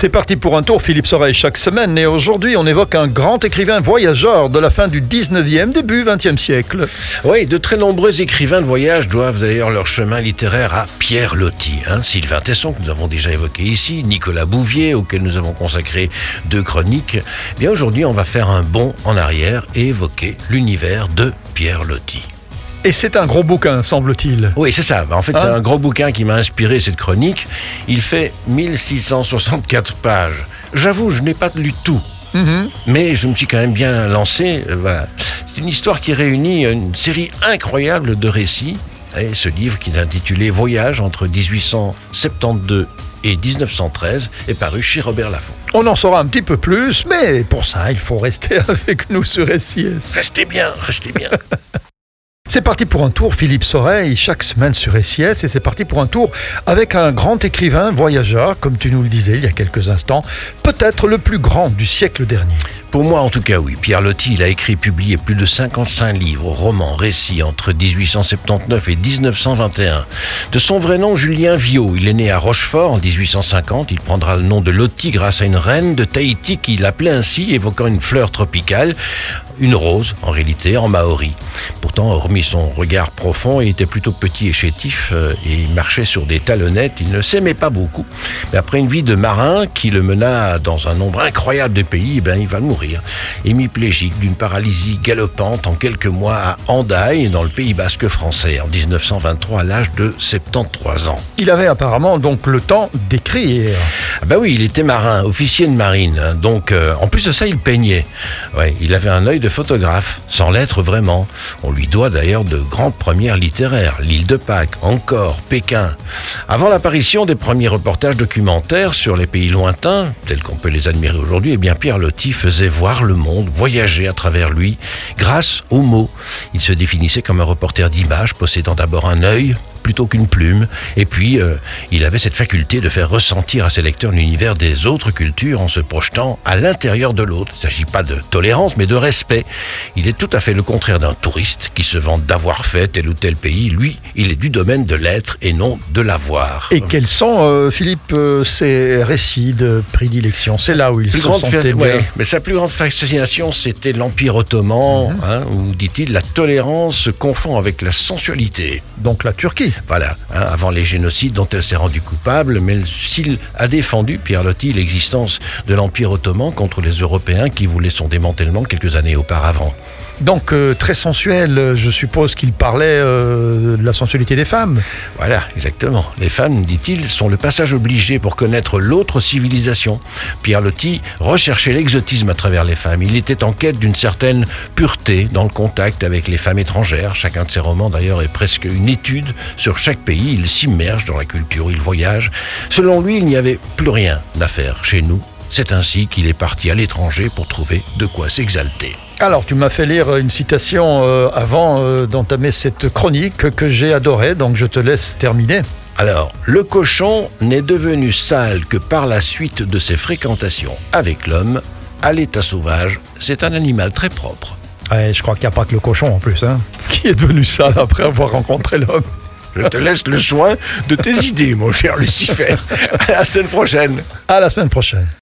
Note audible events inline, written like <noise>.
C'est parti pour un tour, Philippe Soreille, chaque semaine. Et aujourd'hui, on évoque un grand écrivain voyageur de la fin du 19e, début 20e siècle. Oui, de très nombreux écrivains de voyage doivent d'ailleurs leur chemin littéraire à Pierre Loti. Hein. Sylvain Tesson, que nous avons déjà évoqué ici, Nicolas Bouvier, auquel nous avons consacré deux chroniques. Eh bien aujourd'hui, on va faire un bond en arrière et évoquer l'univers de Pierre Loti. Et c'est un gros bouquin, semble-t-il. Oui, c'est ça. En fait, c'est Hein un gros bouquin qui m'a inspiré cette chronique. Il fait 1664 pages. J'avoue, je n'ai pas lu tout. Mhm. Mais je me suis quand même bien lancé. Euh, Voilà. C'est une histoire qui réunit une série incroyable de récits. Et ce livre, qui est intitulé Voyage entre 1872 et 1913, est paru chez Robert Laffont. On en saura un petit peu plus, mais pour ça, il faut rester <laughs> avec nous sur SIS. Restez bien, restez bien. <laughs> C'est parti pour un tour, Philippe Soreille, chaque semaine sur SIS, et c'est parti pour un tour avec un grand écrivain voyageur, comme tu nous le disais il y a quelques instants, peut-être le plus grand du siècle dernier. Pour moi, en tout cas, oui. Pierre Loti, il a écrit et publié plus de 55 livres, romans, récits entre 1879 et 1921. De son vrai nom, Julien Viau. Il est né à Rochefort en 1850. Il prendra le nom de Loti grâce à une reine de Tahiti qu'il appelait ainsi, évoquant une fleur tropicale. Une rose, en réalité, en maori. Pourtant, hormis son regard profond, il était plutôt petit et chétif euh, et il marchait sur des talonnettes. Il ne s'aimait pas beaucoup. Mais après une vie de marin qui le mena dans un nombre incroyable de pays, eh ben, il va mourir. Hémiplégique d'une paralysie galopante en quelques mois à Hendaye, dans le Pays basque français, en 1923, à l'âge de 73 ans. Il avait apparemment donc le temps d'écrire. Ah bah oui, il était marin, officier de marine. hein. Donc, euh, en plus de ça, il peignait. Ouais, il avait un œil de photographe, sans l'être vraiment. On lui doit d'ailleurs de grandes premières littéraires. L'île de Pâques, encore, Pékin. Avant l'apparition des premiers reportages documentaires sur les pays lointains, tels qu'on peut les admirer aujourd'hui, eh bien Pierre Loti faisait voir le monde, voyager à travers lui, grâce aux mots. Il se définissait comme un reporter d'images, possédant d'abord un œil, plutôt qu'une plume. Et puis, euh, il avait cette faculté de faire ressentir à ses lecteurs l'univers des autres cultures en se projetant à l'intérieur de l'autre. Il ne s'agit pas de tolérance, mais de respect. Il est tout à fait le contraire d'un touriste qui se vante d'avoir fait tel ou tel pays. Lui, il est du domaine de l'être et non de l'avoir. Et quels sont, euh, Philippe, euh, ses récits de prédilection? C'est là où il Plus se sentait ouais, mais sa plus grande fascination, c'était l'Empire ottoman, hein, où, dit-il, la tolérance se confond avec la sensualité. Donc la Turquie. Voilà, hein, avant les génocides dont elle s'est rendue coupable, mais s'il a défendu, Pierre Loti, l'existence de l'Empire ottoman contre les Européens qui voulaient son démantèlement quelques années auparavant. Donc euh, très sensuel, euh, je suppose qu'il parlait euh, de la sensualité des femmes. Voilà, exactement. Les femmes, dit-il, sont le passage obligé pour connaître l'autre civilisation. Pierre Loti recherchait l'exotisme à travers les femmes. Il était en quête d'une certaine pureté dans le contact avec les femmes étrangères. Chacun de ses romans, d'ailleurs, est presque une étude sur chaque pays. Il s'immerge dans la culture, il voyage. Selon lui, il n'y avait plus rien à faire chez nous. C'est ainsi qu'il est parti à l'étranger pour trouver de quoi s'exalter. Alors, tu m'as fait lire une citation euh, avant euh, d'entamer cette chronique que j'ai adorée, donc je te laisse terminer. Alors, le cochon n'est devenu sale que par la suite de ses fréquentations avec l'homme. À l'état sauvage, c'est un animal très propre. Ouais, je crois qu'il n'y a pas que le cochon en plus, hein, <laughs> qui est devenu sale après avoir rencontré l'homme? Je te laisse le soin de tes idées, mon cher Lucifer. À la semaine prochaine. À la semaine prochaine.